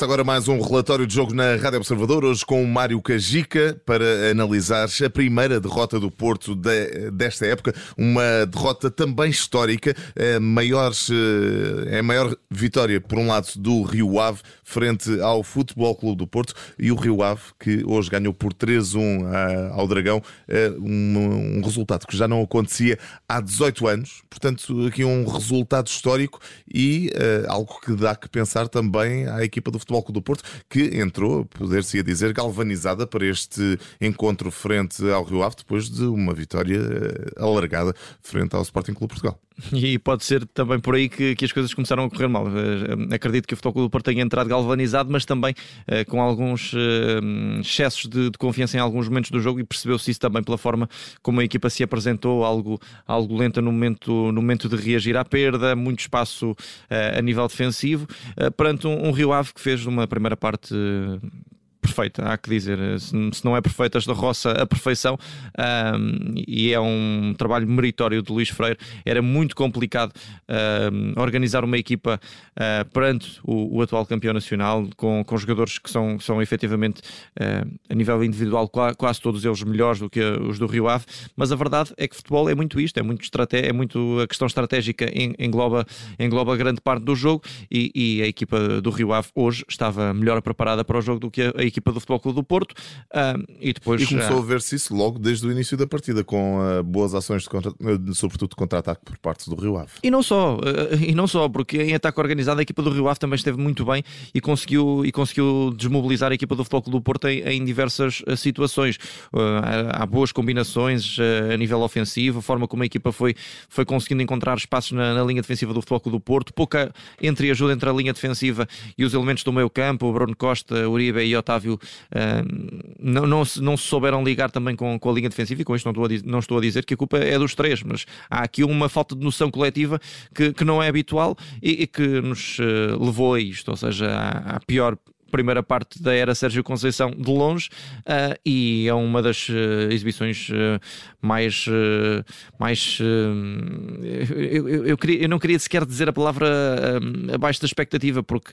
Começa agora mais um relatório de jogo na Rádio Observador, hoje com o Mário Cajica, para analisar a primeira derrota do Porto de, desta época, uma derrota também histórica, a maior, é a maior vitória, por um lado, do Rio Ave, frente ao Futebol Clube do Porto, e o Rio Ave, que hoje ganhou por 3-1 ao Dragão, um, um resultado que já não acontecia há 18 anos, portanto, aqui um resultado histórico e algo que dá que pensar também à equipa do Futebol Clube do Porto, que entrou, poder-se dizer, galvanizada para este encontro frente ao Rio Ave, depois de uma vitória uh, alargada frente ao Sporting Clube Portugal. E pode ser também por aí que, que, as coisas começaram a correr mal. Uh, acredito que o Futebol Clube do Porto tenha entrado galvanizado, mas também com alguns excessos de, de, confiança em alguns momentos do jogo e percebeu-se isso também pela forma como a equipa se apresentou, algo, algo lenta no momento, no momento de reagir à perda, muito espaço a nível defensivo, perante um, um Rio Ave que fez uma primeira parte perfeita, há que dizer. Se não é perfeita, esta roça a perfeição um, e é um trabalho meritório de Luís Freire. Era muito complicado um, organizar uma equipa uh, perante o, o, atual campeão nacional, com, com jogadores que são, são efetivamente uh, a nível individual quase todos eles melhores do que os do Rio Ave, mas a verdade é que futebol é muito isto, é muito, estraté é muito a questão estratégica engloba, engloba grande parte do jogo e, e a equipa do Rio Ave hoje estava melhor preparada para o jogo do que a, a equipa do Futebol Clube do Porto uh, e depois e começou a ver-se isso logo desde o início da partida com uh, boas ações de contra, sobretudo de contra-ataque por parte do Rio Ave. E não só e não só porque em ataque organizado a equipa do Rio Ave também esteve muito bem e conseguiu e conseguiu desmobilizar a equipa do Futebol Clube do Porto em, em diversas situações. Há boas combinações a nível ofensivo a forma como a equipa foi foi conseguindo encontrar espaços na, na linha defensiva do Futebol Clube do Porto pouca entre ajuda entre a linha defensiva e os elementos do meio campo o Bruno Costa Uribe e Otávio Otávio uh, não, não, se, não se souberam ligar também com, com a linha defensiva, e com isto não estou, a, não estou a dizer que a culpa é dos três, mas há aqui uma falta de noção coletiva que, que não é habitual e, e que nos uh, levou a isto, ou seja, à, à pior primeira parte da era Sérgio Conceição de longe uh, e é uma das uh, exibições uh, mais mais eu, eu, eu, queria, eu, não queria sequer dizer a palavra abaixo da expectativa porque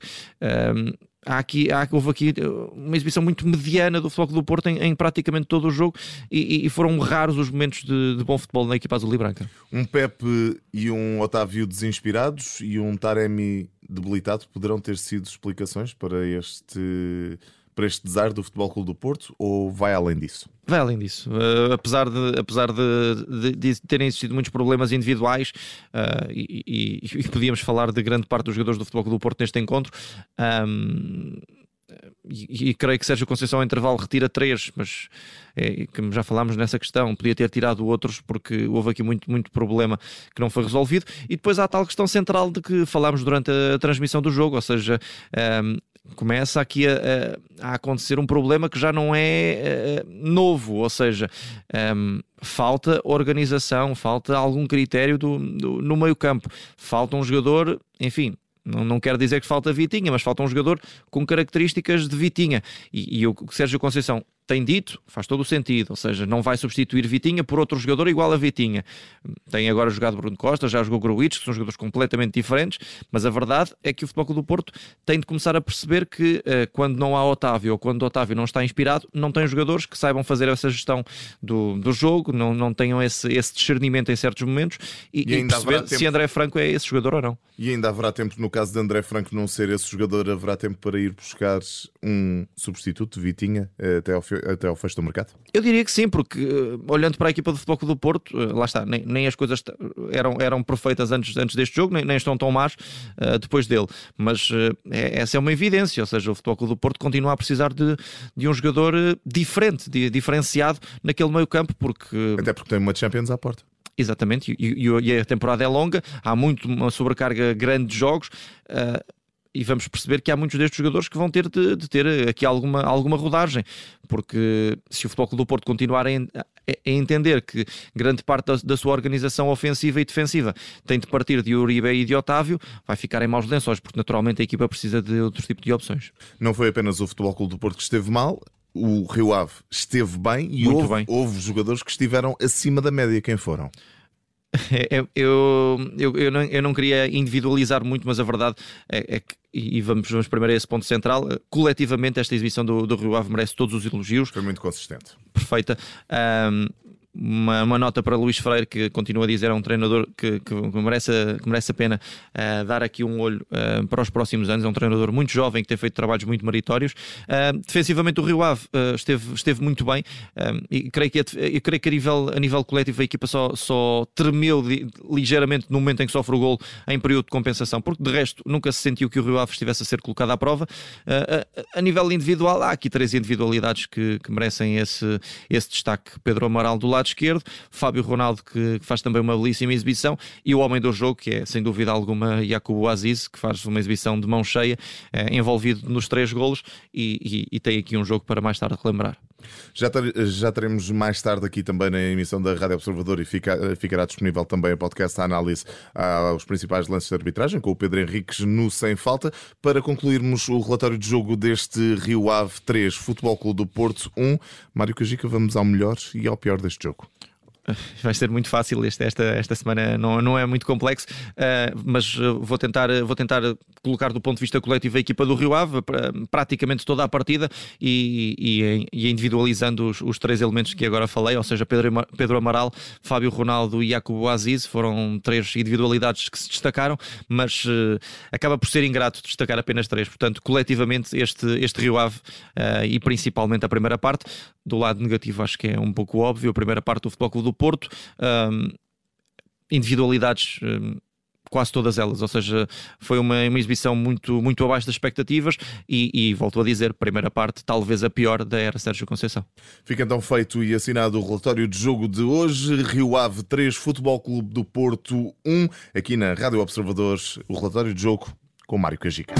há aqui, há, houve aqui uma exibição muito mediana do Futebol do Porto em, em, praticamente todo o jogo e, e foram raros os momentos de, de, bom futebol na equipa azul e branca. Um Pepe e um Otávio desinspirados e um Taremi debilitado poderão ter sido explicações para este para este desar do Futebol Clube do Porto ou vai além disso? Vai além disso. Uh, apesar de, apesar de, de, de, terem existido muitos problemas individuais uh, e, e, e, podíamos falar de grande parte dos jogadores do Futebol Clube do Porto neste encontro. Um, e, e, creio que Sérgio Conceição ao intervalo retira três, mas é, que já falámos nessa questão, podia ter tirado outros porque houve aqui muito, muito problema que não foi resolvido. E depois há a tal questão central de que falámos durante a transmissão do jogo, ou seja, um, começa aqui a, a, acontecer um problema que já não é uh, novo, ou seja, um, falta organização, falta algum critério do, do, no meio campo, falta um jogador, enfim, não, não quero dizer que falta Vitinha, mas falta um jogador com características de Vitinha. E, e o Sérgio Conceição tem dito, faz todo o sentido, ou seja, não vai substituir Vitinha por outro jogador igual a Vitinha. Tem agora jogado Bruno Costa, já jogou Gruitch, que são jogadores completamente diferentes, mas a verdade é que o Futebol Clube do Porto tem de começar a perceber que uh, quando não há Otávio ou quando Otávio não está inspirado, não tem jogadores que saibam fazer essa gestão do, do jogo, não, não tenham esse, esse discernimento em certos momentos e, e, e perceber se André Franco é esse jogador ou não. E ainda haverá tempo, no caso de André Franco não ser esse jogador, haverá tempo para ir buscar um substituto, Vitinha, eh, até ao, até ao fecho do mercado? Eu diria que sim, porque uh, olhando para a equipa do Futebol do Porto, uh, lá está, nem, nem, as coisas eram, eram perfeitas antes, antes deste jogo, nem, nem estão tão más uh, depois dele. Mas é, essa é uma evidência, ou seja, o Futebol do Porto continua a precisar de, de um jogador diferente, de, diferenciado naquele meio campo, porque... Até porque tem uma Champions à porta. Exatamente, e, e, e, a temporada é longa, há muito uma sobrecarga grande de jogos. Uh, e vamos perceber que há muitos destes jogadores que vão ter de, de, ter aqui alguma, alguma rodagem, porque se o Futebol Clube do Porto continuar a, a, entender que grande parte da, da, sua organização ofensiva e defensiva tem de partir de Uribe e de Otávio, vai ficar em maus lençóis, porque naturalmente a equipa precisa de outros tipos de opções. Não foi apenas o Futebol Clube do Porto que esteve mal, o Rio Ave esteve bem e houve, bem. houve jogadores que estiveram acima da média. Quem foram? eu, eu, eu, não, eu não queria individualizar muito, mas a verdade é, é, que e, vamos, vamos primeiro a esse ponto central. Coletivamente, esta exibição do, do Rio Ave merece todos os elogios. Foi muito consistente. Perfeita. Um, uma, uma, nota para Luís Freire, que continua a dizer, é um treinador que, que, merece, que merece a pena uh, dar aqui um olho uh, para os próximos anos. É um treinador muito jovem que tem feito trabalhos muito meritórios. Uh, defensivamente, o Rio Ave esteve, esteve muito bem e creio que, eu creio que a nível, a nível coletivo a equipa só, só tremeu de, ligeiramente no momento em que sofre o gol em período de compensação, porque de resto nunca se sentiu que o Rio Ave estivesse a ser colocado à prova. a nível individual, há aqui três individualidades que, que merecem esse, esse destaque. Pedro Amaral do lado lado esquerdo, Fábio Ronaldo, que faz também uma belíssima exibição, e o homem do jogo, que é sem dúvida alguma Jacobo Aziz, que faz uma exibição de mão cheia, é, envolvido nos três golos, e, e, e tem aqui um jogo para mais tarde relembrar. Já, já teremos mais tarde aqui também na emissão da Rádio Observador e fica, ficará disponível também a podcast a análise aos principais lances de arbitragem com o Pedro Henriques no Sem Falta. Para concluirmos o relatório de jogo deste Rio Ave 3, Futebol Clube do Porto 1, Mário Cajica, vamos ao melhor e ao pior deste jogo coup. vai ser muito fácil. Este, esta, esta semana não, não é muito complexo, uh, mas vou tentar, vou tentar colocar do ponto de vista coletivo a equipa do Rio Ave, praticamente toda a partida e, e, e individualizando os, os, três elementos que agora falei, ou seja, Pedro, Pedro Amaral, Fábio Ronaldo e Jacobo Aziz, foram três individualidades que se destacaram, mas uh, acaba por ser ingrato destacar apenas três. Portanto, coletivamente, este, este Rio Ave uh, e principalmente a primeira parte, do lado negativo, acho que é um pouco óbvio. A primeira parte do Futebol do Porto, um, individualidades. Um, quase todas elas, ou seja, foi uma, uma exibição muito, muito abaixo das expectativas e, e volto a dizer, primeira parte talvez a pior da era Sérgio Conceição. Fica então feito e assinado o relatório de jogo de hoje, Rio Ave 3, Futebol Clube do Porto 1, aqui na Rádio Observadores, o relatório de jogo com Mário Cajica.